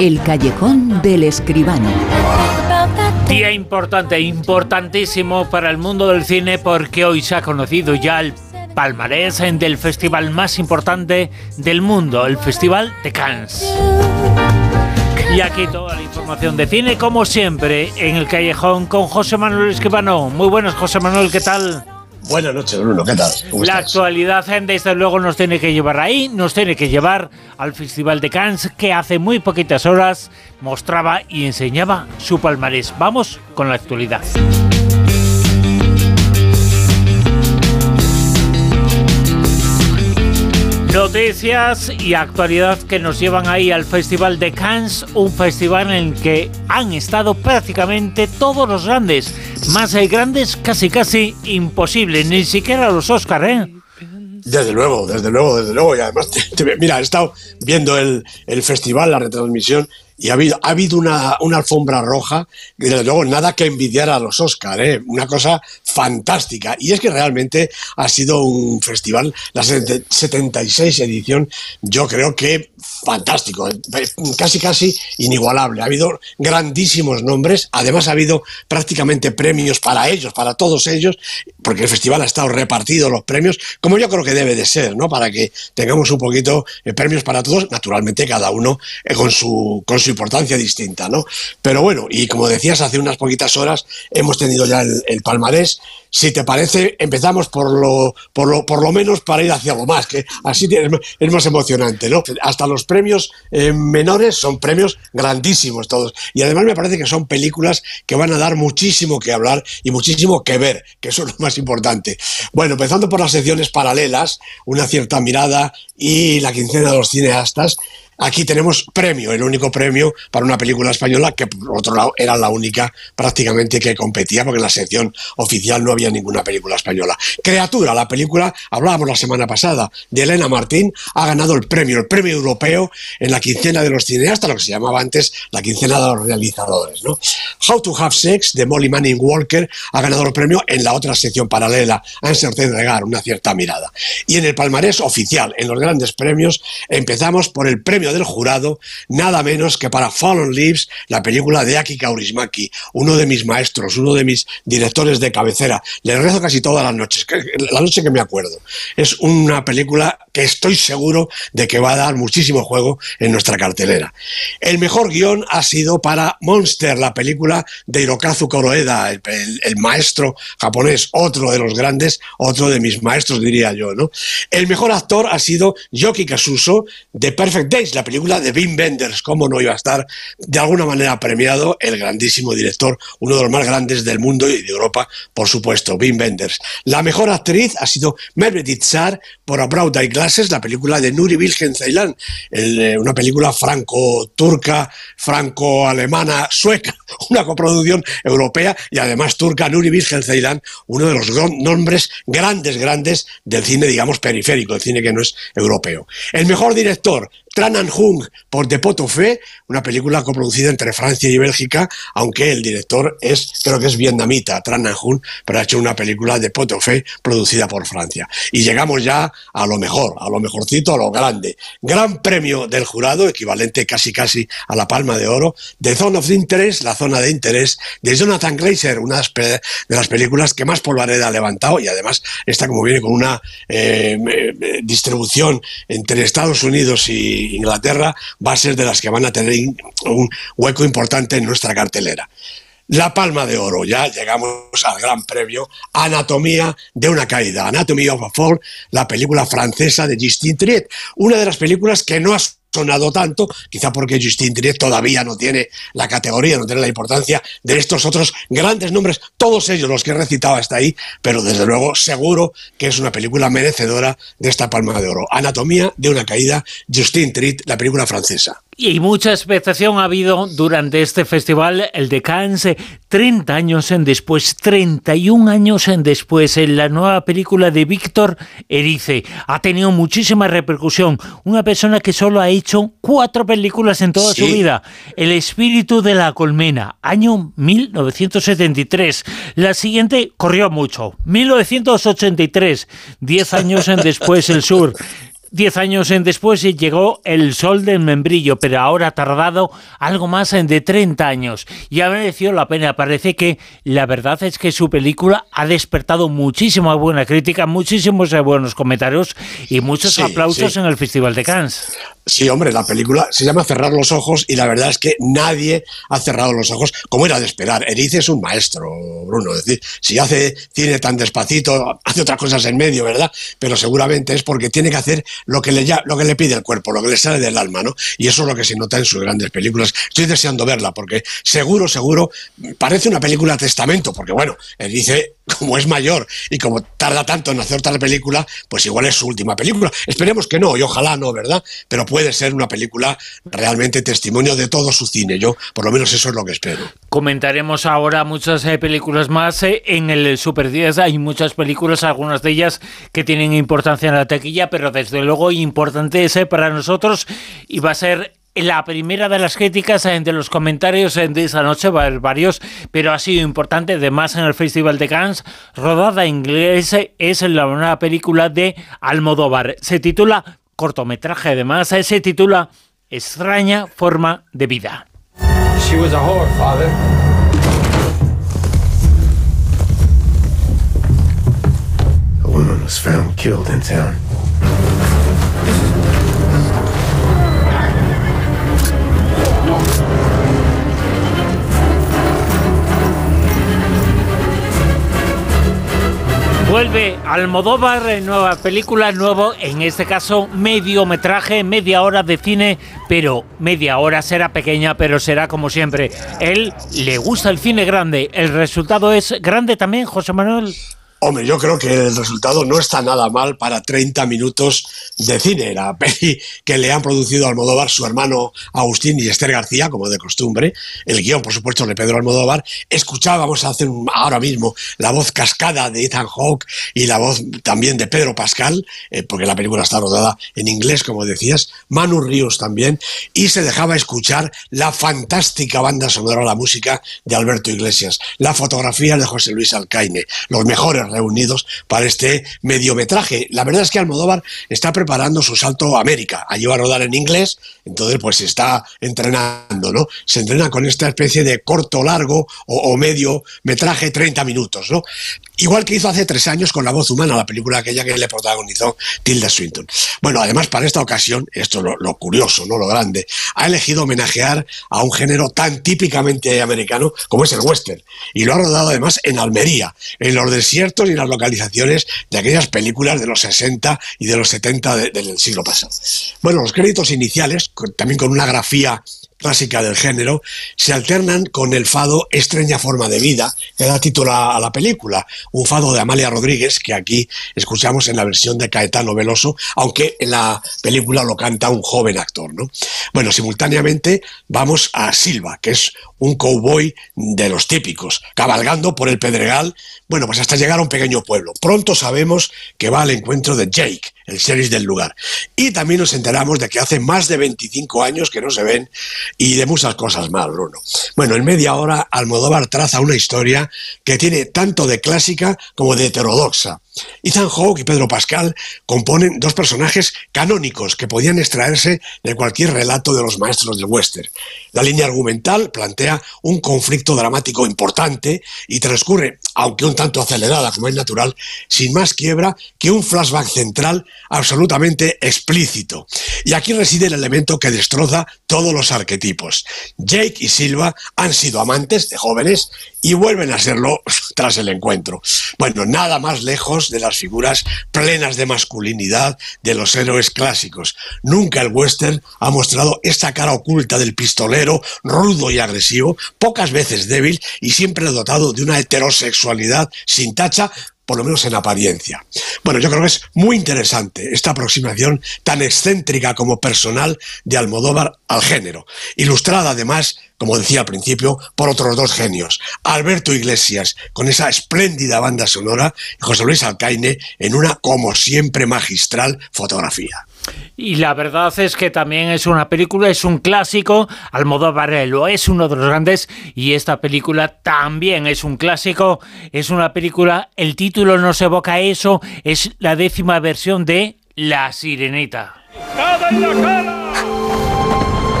El callejón del escribano. Día importante, importantísimo para el mundo del cine porque hoy se ha conocido ya el palmarés del festival más importante del mundo, el Festival de Cannes. Y aquí toda la información de cine, como siempre, en el callejón con José Manuel Escribano. Muy buenos, José Manuel, ¿qué tal? Buenas noches, Bruno, ¿qué tal? la actualidad, desde luego, nos tiene que llevar ahí, nos tiene que llevar al Festival de Cannes, que hace muy poquitas horas mostraba y enseñaba su palmarés. Vamos con la actualidad. Noticias y actualidad que nos llevan ahí al Festival de Cannes, un festival en el que han estado prácticamente todos los grandes, más el grandes casi casi imposible, ni siquiera los Oscar, ¿eh? Desde luego, desde luego, desde luego. Y además, mira, he estado viendo el, el festival, la retransmisión, y ha habido, ha habido una, una, alfombra roja, desde luego nada que envidiar a los Oscar, ¿eh? una cosa fantástica. Y es que realmente ha sido un festival, la 76 edición, yo creo que fantástico, ¿eh? casi casi inigualable. Ha habido grandísimos nombres, además ha habido prácticamente premios para ellos, para todos ellos, porque el festival ha estado repartido los premios, como yo creo que debe de ser, ¿no? Para que tengamos un poquito de premios para todos, naturalmente cada uno eh, con su importancia distinta, ¿no? Pero bueno, y como decías, hace unas poquitas horas hemos tenido ya el, palmarés. Si te parece, empezamos por lo, por lo, por lo menos para ir hacia lo más, que así es más emocionante, ¿no? Hasta los premios eh, menores son premios grandísimos todos. Y además me parece que son películas que van a dar muchísimo que hablar y muchísimo que ver, que eso es lo más importante. Bueno, empezando por las secciones paralelas, una cierta mirada y la quincena de los cineastas. Aquí tenemos premio, el único premio para una película española que por otro lado era la única prácticamente que competía porque en la sección oficial no había ninguna película española. Criatura, la película, hablábamos la semana pasada, de Elena Martín, ha ganado el premio, el premio europeo en la quincena de los cineastas, lo que se llamaba antes la quincena de los realizadores. ¿no? How to Have Sex de Molly Manning Walker ha ganado el premio en la otra sección paralela, Answer de Regar, una cierta mirada. Y en el palmarés oficial, en los grandes premios, empezamos por el premio del jurado, nada menos que para Fallen Leaves, la película de Aki Kaurismaki, uno de mis maestros, uno de mis directores de cabecera. Le rezo casi todas las noches, la noche que me acuerdo. Es una película estoy seguro de que va a dar muchísimo juego en nuestra cartelera. El mejor guion ha sido para Monster, la película de Hirokazu Koroeda, el, maestro japonés, otro de los grandes, otro de mis maestros, diría yo. ¿no? El mejor actor ha sido Yoki Kasuso de Perfect Days, la película de Wim Wenders, cómo no iba a estar de alguna manera premiado el grandísimo director, uno de los más grandes del mundo y de Europa, por supuesto, Wim Wenders. La mejor actriz ha sido Mevlut Tsar por About Eye Glasses, la película de Nuri Bilge Ceylan, una película franco-turca, franco-alemana, sueca, una coproducción europea y además turca, Nuri Bilge Ceylan, uno de los nombres grandes, grandes del cine, digamos, periférico, el cine que no es europeo. El mejor director, Tran Anh Hung por The Pot una película coproducida entre Francia y Bélgica, aunque el director es, creo que es vietnamita, Tran Anh Hung, pero ha hecho una película de Pot producida por Francia. Y llegamos ya a lo mejor, a lo mejorcito, a lo grande. Gran premio del jurado, equivalente casi casi a la palma de oro, de Zone of Interest, la zona de interés, de Jonathan Glazer, una de las películas que más polvareda ha levantado y además está como viene con una eh, distribución entre Estados Unidos y Inglaterra va a ser de las que van a tener un hueco importante en nuestra cartelera. La Palma de Oro, ya llegamos al gran premio, Anatomía de una caída, Anatomy of a Fall, la película francesa de Justine Triet, una de las películas que no ha sonado tanto, quizá porque Justin Triet todavía no tiene la categoría, no tiene la importancia de estos otros grandes nombres, todos ellos los que he recitado hasta ahí, pero desde luego seguro que es una película merecedora de esta palma de oro. Anatomía de una caída, Justin Triet, la película francesa. Y mucha expectación ha habido durante este festival, el de Cannes, 30 años en después, 31 años en después, en la nueva película de Víctor Erice. Ha tenido muchísima repercusión. Una persona que solo ha hecho cuatro películas en toda su vida. El espíritu de la colmena, año 1973. La siguiente corrió mucho, 1983, 10 años en después, el sur. Diez años después llegó El Sol del Membrillo, pero ahora ha tardado algo más de 30 años y ha merecido la pena. Parece que la verdad es que su película ha despertado muchísima buena crítica, muchísimos buenos comentarios y muchos aplausos en el Festival de Cannes. Sí, hombre, la película se llama Cerrar los ojos y la verdad es que nadie ha cerrado los ojos como era de esperar. Erice es un maestro, Bruno. Es decir, si hace cine tan despacito, hace otras cosas en medio, ¿verdad? Pero seguramente es porque tiene que hacer lo que le, lo que le pide el cuerpo, lo que le sale del alma, ¿no? Y eso es lo que se nota en sus grandes películas. Estoy deseando verla porque seguro, seguro, parece una película testamento, porque bueno, Erice como es mayor y como tarda tanto en hacer otra película, pues igual es su última película. Esperemos que no, y ojalá no, ¿verdad? Pero puede ser una película realmente testimonio de todo su cine. Yo, por lo menos, eso es lo que espero. Comentaremos ahora muchas eh, películas más. Eh, en el Super 10 hay muchas películas, algunas de ellas que tienen importancia en la taquilla, pero desde luego importante ese para nosotros y va a ser la primera de las críticas de los comentarios de esa noche, va a haber varios, pero ha sido importante, además en el Festival de Cannes, rodada en inglés, es la nueva película de Almodóvar. Se titula cortometraje, además, se titula Extraña forma de vida. She was a whore, father. A woman was found killed in town. Vuelve Almodóvar, nueva película, nuevo, en este caso mediometraje, media hora de cine, pero media hora será pequeña, pero será como siempre. Él le gusta el cine grande, el resultado es grande también, José Manuel. Hombre, yo creo que el resultado no está nada mal para 30 minutos de cine. La peli que le han producido Almodóvar su hermano Agustín y Esther García, como de costumbre. El guion, por supuesto, de Pedro Almodóvar. Escuchábamos hace ahora mismo la voz cascada de Ethan Hawke y la voz también de Pedro Pascal, eh, porque la película está rodada en inglés, como decías. Manu Ríos también. Y se dejaba escuchar la fantástica banda sonora, la música de Alberto Iglesias. La fotografía de José Luis Alcaine. Los mejores reunidos para este mediometraje. La verdad es que Almodóvar está preparando su salto a América. Allí va a rodar en inglés, entonces pues se está entrenando, ¿no? Se entrena con esta especie de corto, largo o, medio metraje, 30 minutos, ¿no? Igual que hizo hace tres años con La voz humana, la película aquella que le protagonizó Tilda Swinton. Bueno, además para esta ocasión, esto es lo, curioso, ¿no? Lo grande, ha elegido homenajear a un género tan típicamente americano como es el western. Y lo ha rodado además en Almería, en los desiertos y las localizaciones de aquellas películas de los 60 y de los 70 del siglo pasado. Bueno, los créditos iniciales, también con una grafía clásica del género, se alternan con el fado Extraña forma de vida, que da título a la película, un fado de Amalia Rodríguez, que aquí escuchamos en la versión de Caetano Veloso, aunque en la película lo canta un joven actor. ¿no? Bueno, simultáneamente vamos a Silva, que es un cowboy de los típicos, cabalgando por el Pedregal, bueno, pues hasta llegar a un pequeño pueblo. Pronto sabemos que va al encuentro de Jake, el sheriff del lugar. Y también nos enteramos de que hace más de 25 años que no se ven y de muchas cosas más, Bruno. Bueno, en media hora Almodóvar traza una historia que tiene tanto de clásica como de heterodoxa. Ethan Hawke y Pedro Pascal componen dos personajes canónicos que podían extraerse de cualquier relato de los maestros del western. La línea argumental plantea un conflicto dramático importante y transcurre, aunque un tanto acelerada como es natural, sin más quiebra que un flashback central absolutamente explícito. Y aquí reside el elemento que destroza todos los arquetipos. Jake y Silva han sido amantes de jóvenes y vuelven a serlo tras el encuentro. Bueno, nada más lejos de las figuras plenas de masculinidad de los héroes clásicos. Nunca el western ha mostrado esta cara oculta del pistolero, rudo y agresivo, pocas veces débil y siempre dotado de una heterosexualidad sin tacha, por lo menos en apariencia. Bueno, yo creo que es muy interesante esta aproximación tan excéntrica como personal de Almodóvar al género, ilustrada además, como decía al principio, por otros dos genios, Alberto Iglesias con esa espléndida banda sonora y José Luis Alcaine en una, como siempre, magistral fotografía. Y la verdad es que también es una película, es un clásico, Almodóvar lo es uno de los grandes y esta película también es un clásico, es una película, el título nos evoca eso, es la décima versión de La Sirenita.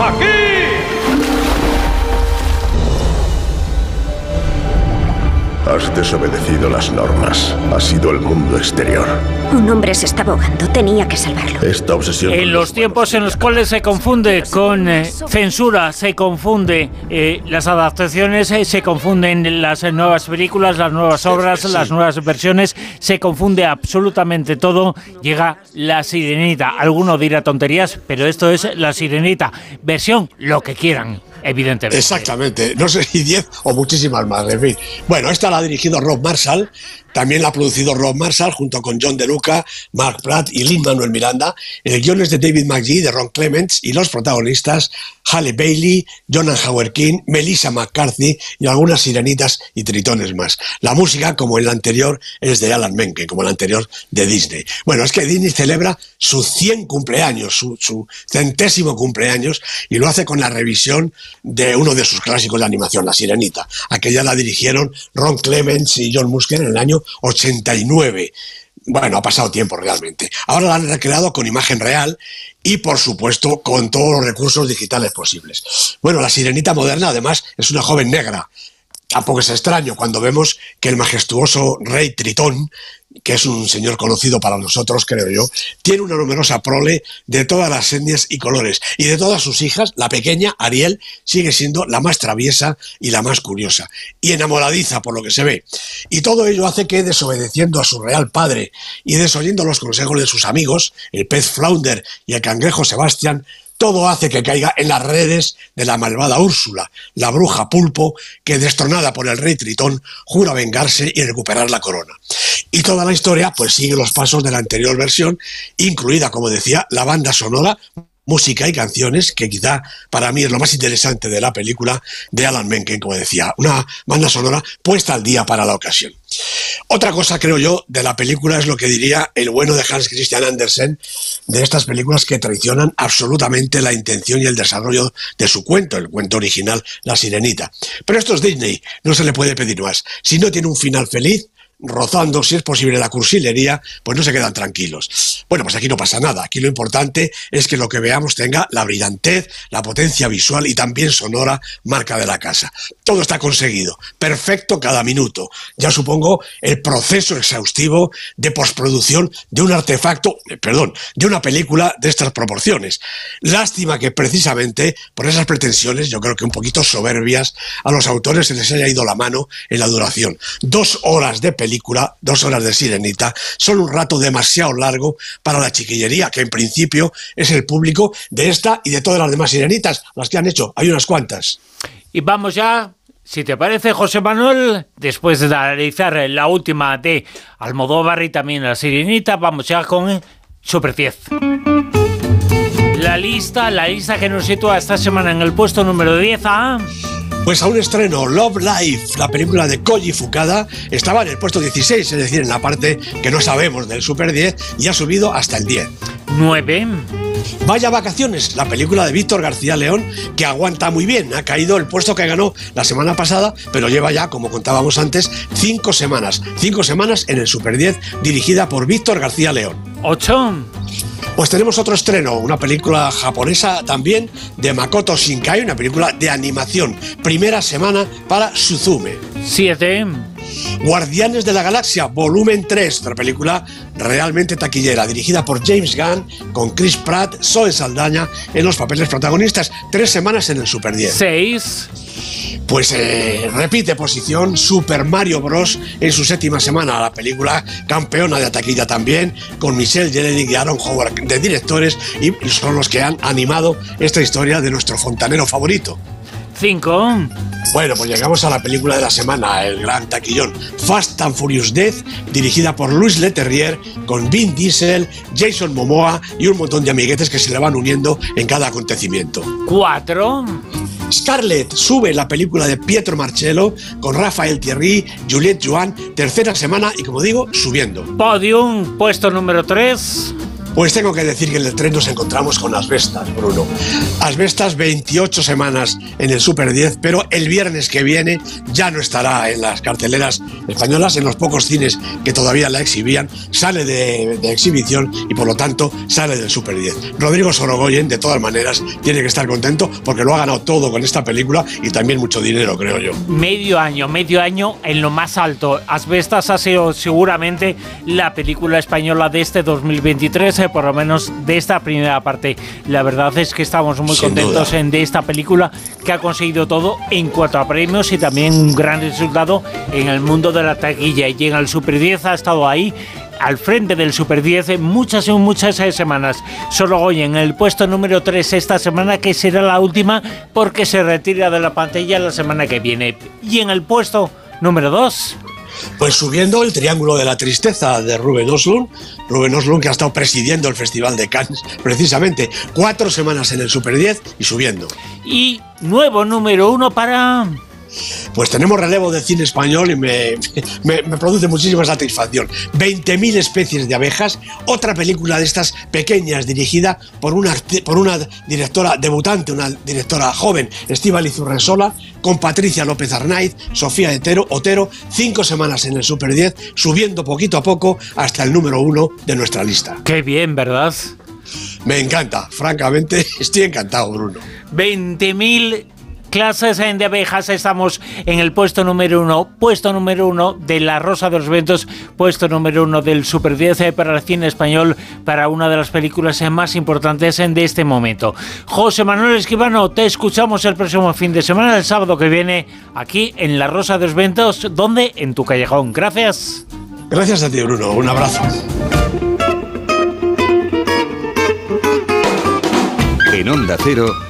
¡Aquí! Has desobedecido las normas. Ha sido el mundo exterior. Un hombre se estaba ahogando. Tenía que salvarlo. Esta obsesión. En los tiempos en los cuales se confunde con eh, censura, se confunde eh, las adaptaciones, eh, se confunden las nuevas películas, las nuevas obras, las nuevas versiones, se confunde absolutamente todo. Llega la sirenita. Alguno dirá tonterías, pero esto es la sirenita. Versión, lo que quieran evidentemente. Exactamente, no sé si 10 o muchísimas más, en fin. Bueno, esta la ha dirigido Rob Marshall, también la ha producido Rob Marshall junto con John DeLuca, Mark Pratt y Lin Manuel Miranda. El guion es de David McGee, de Ron Clements y los protagonistas Halle Bailey, Jonathan Howard King, Melissa McCarthy y algunas sirenitas y tritones más. La música, como en anterior, es de Alan Menken, como la anterior de Disney. Bueno, es que Disney celebra su 100 cumpleaños, su, su centésimo cumpleaños, y lo hace con la revisión de uno de sus clásicos de animación, La Sirenita. Aquella la dirigieron Ron Clements y John Musker en el año 89. Bueno, ha pasado tiempo realmente. Ahora la han recreado con imagen real y, por supuesto, con todos los recursos digitales posibles. Bueno, la sirenita moderna, además, es una joven negra. Tampoco es extraño cuando vemos que el majestuoso rey Tritón que es un señor conocido para nosotros, creo yo, tiene una numerosa prole de todas las etnias y colores. Y de todas sus hijas, la pequeña, Ariel, sigue siendo la más traviesa y la más curiosa. Y enamoradiza, por lo que se ve. Y todo ello hace que, desobedeciendo a su real padre y desoyendo los consejos de sus amigos, el pez Flounder y el cangrejo Sebastián, todo hace que caiga en las redes de la malvada Úrsula, la bruja pulpo, que destronada por el rey Tritón, jura vengarse y recuperar la corona. Y toda la historia pues sigue los pasos de la anterior versión, incluida, como decía, la banda sonora música y canciones, que quizá para mí es lo más interesante de la película de Alan Menken, como decía, una banda sonora puesta al día para la ocasión. Otra cosa, creo yo, de la película es lo que diría el bueno de Hans Christian Andersen, de estas películas que traicionan absolutamente la intención y el desarrollo de su cuento, el cuento original, La Sirenita. Pero esto es Disney, no se le puede pedir más. Si no tiene un final feliz, rozando, si es posible, la cursilería, pues no se quedan tranquilos. Bueno, pues aquí no pasa nada. Aquí lo importante es que lo que veamos tenga la brillantez, la potencia visual y también sonora marca de la casa. Todo está conseguido. Perfecto cada minuto. Ya supongo el proceso exhaustivo de postproducción de un artefacto, eh, perdón, de una película de estas proporciones. Lástima que precisamente por esas pretensiones, yo creo que un poquito soberbias, a los autores se les haya ido la mano en la duración. Dos horas de película película, dos horas de Sirenita, son un rato demasiado largo para la chiquillería, que en principio es el público de esta y de todas las demás Sirenitas, las que han hecho. Hay unas cuantas. Y vamos ya si te parece, José Manuel, después de analizar la última de Almodóvar y también la Sirenita, vamos ya con Super 10. La lista, la lista que nos sitúa esta semana en el puesto número 10 a... Pues a un estreno, Love Life, la película de Koji Fukada, estaba en el puesto 16, es decir, en la parte que no sabemos del Super 10, y ha subido hasta el 10. 9. Vaya vacaciones, la película de Víctor García León, que aguanta muy bien. Ha caído el puesto que ganó la semana pasada, pero lleva ya, como contábamos antes, cinco semanas. Cinco semanas en el Super 10, dirigida por Víctor García León. 8. Pues tenemos otro estreno, una película japonesa también de Makoto Shinkai, una película de animación. Primera semana para Suzume. 7. Guardianes de la Galaxia, volumen 3, otra película realmente taquillera, dirigida por James Gunn, con Chris Pratt, Zoe Saldaña en los papeles protagonistas. Tres semanas en el Super 10. 6. Pues eh, repite posición Super Mario Bros. en su séptima semana, la película campeona de taquilla también, con Michelle Jelenic y Aaron Howard de directores, y son los que han animado esta historia de nuestro fontanero favorito. 5. Bueno, pues llegamos a la película de la semana, el gran taquillón, Fast and Furious Death, dirigida por Luis Leterrier, con Vin Diesel, Jason Momoa y un montón de amiguetes que se le van uniendo en cada acontecimiento. 4. Scarlett sube la película de Pietro Marcello con Rafael Thierry, Juliette Joan, tercera semana y como digo, subiendo. Podium, puesto número 3. Pues tengo que decir que en el tren nos encontramos con Asbestas, Bruno. Asbestas 28 semanas en el Super 10, pero el viernes que viene ya no estará en las carteleras españolas, en los pocos cines que todavía la exhibían, sale de, exhibición y por lo tanto sale del Super 10. Rodrigo Sorogoyen, de todas maneras, tiene que estar contento porque lo ha ganado todo con esta película y también mucho dinero, creo yo. Medio año, medio año en lo más alto. Asbestas ha sido seguramente la película española de este 2023 por lo menos de esta primera parte. La verdad es que estamos muy contentos en, de esta película que ha conseguido todo en cuanto a premios y también un gran resultado en el mundo de la taquilla. Y en el Super 10 ha estado ahí al frente del Super 10 en muchas y muchas semanas. Solo hoy en el puesto número 3 esta semana, que será la última porque se retira de la pantalla la semana que viene. Y en el puesto número 2. Pues subiendo el Triángulo de la Tristeza de Ruben Oslund, Ruben Oslund que ha estado presidiendo el Festival de Cannes precisamente cuatro semanas en el Super 10 y subiendo. Y nuevo número uno para pues tenemos relevo de cine español y me, produce muchísima satisfacción. 20.000 especies de abejas, otra película de estas pequeñas dirigida por una, por una directora debutante, una directora joven, Estíbal Zurresola, con Patricia López Arnaiz, Sofía Otero, Otero, cinco semanas en el Super 10, subiendo poquito a poco hasta el número uno de nuestra lista. Qué bien, ¿verdad? Me encanta, francamente, estoy encantado, Bruno. 20.000 clases de abejas estamos en el puesto número uno, puesto número uno de La Rosa de los Vientos, puesto número uno del Super 10 eh, para el cine español, para una de las películas eh, más importantes de este momento. José Manuel Esquivano, te escuchamos el próximo fin de semana, el sábado que viene, aquí en La Rosa de los Vientos, donde en tu callejón. Gracias. Gracias a ti, Bruno. Un abrazo. En Onda Cero.